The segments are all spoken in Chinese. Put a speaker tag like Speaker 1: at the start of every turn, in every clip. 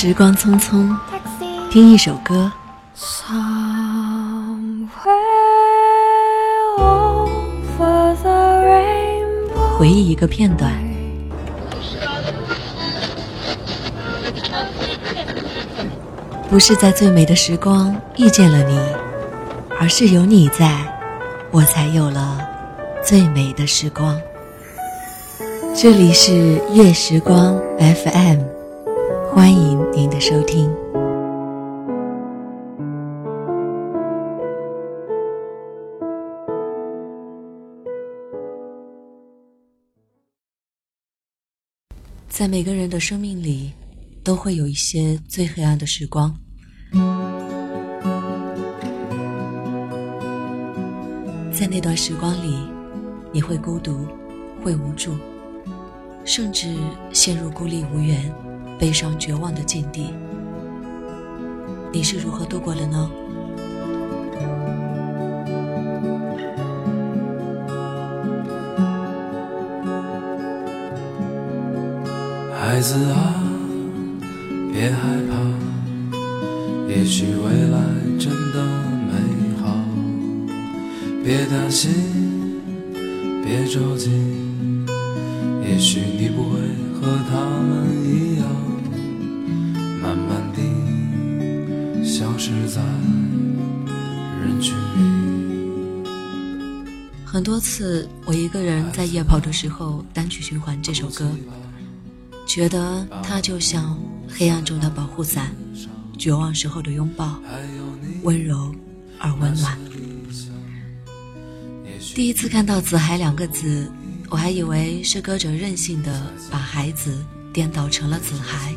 Speaker 1: 时光匆匆，听一首歌，回忆一个片段。不是在最美的时光遇见了你，而是有你在，我才有了最美的时光。这里是月时光 FM，欢迎您的收听。在每个人的生命里，都会有一些最黑暗的时光。在那段时光里，你会孤独，会无助。甚至陷入孤立无援、悲伤绝望的境地，你是如何度过的呢？
Speaker 2: 孩子啊，别害怕，也许未来真的美好。别担心，别着急。也许你不会和他们一样，
Speaker 1: 很多次，我一个人在夜跑的时候单曲循环这首歌，觉得它就像黑暗中的保护伞，绝望时候的拥抱，温柔而温暖。第一次看到“子海”两个字。我还以为是歌者任性的把孩子颠倒成了子孩，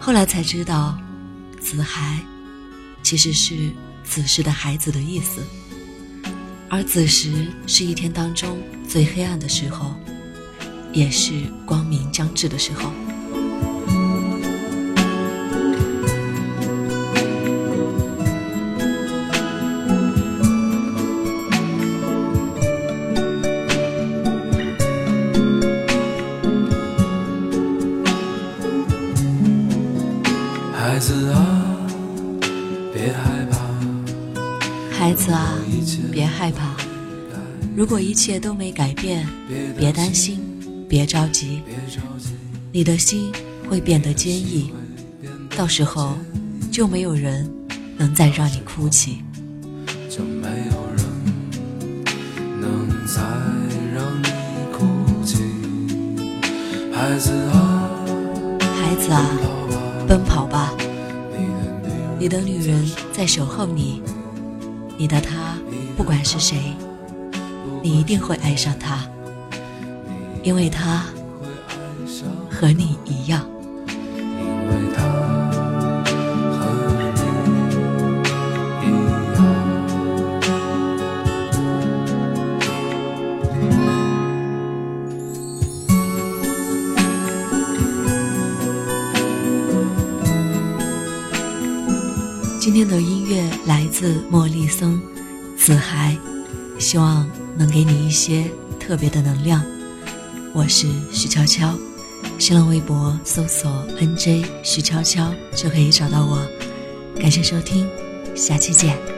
Speaker 1: 后来才知道，子孩其实是子时的孩子的意思，而子时是一天当中最黑暗的时候，也是光明将至的时候。
Speaker 2: 孩子啊，别害怕。
Speaker 1: 孩子啊，别害怕。如果一切都没改变，别担心，别着急。你的心会变得坚毅，到时候就没有人能再让你哭泣。
Speaker 2: 就没有人能再让你哭泣。孩子啊，
Speaker 1: 孩子啊，奔跑吧。你的女人在守候你，你的他不管是谁，你一定会爱上他，因为他和你一样。今天的音乐来自莫莉森，子涵，希望能给你一些特别的能量。我是徐悄悄，新浪微博搜索 NJ 徐悄悄就可以找到我。感谢收听，下期见。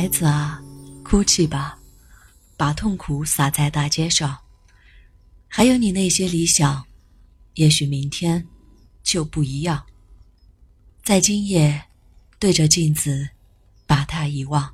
Speaker 1: 孩子啊，哭泣吧，把痛苦洒在大街上。还有你那些理想，也许明天就不一样。在今夜，对着镜子，把它遗忘。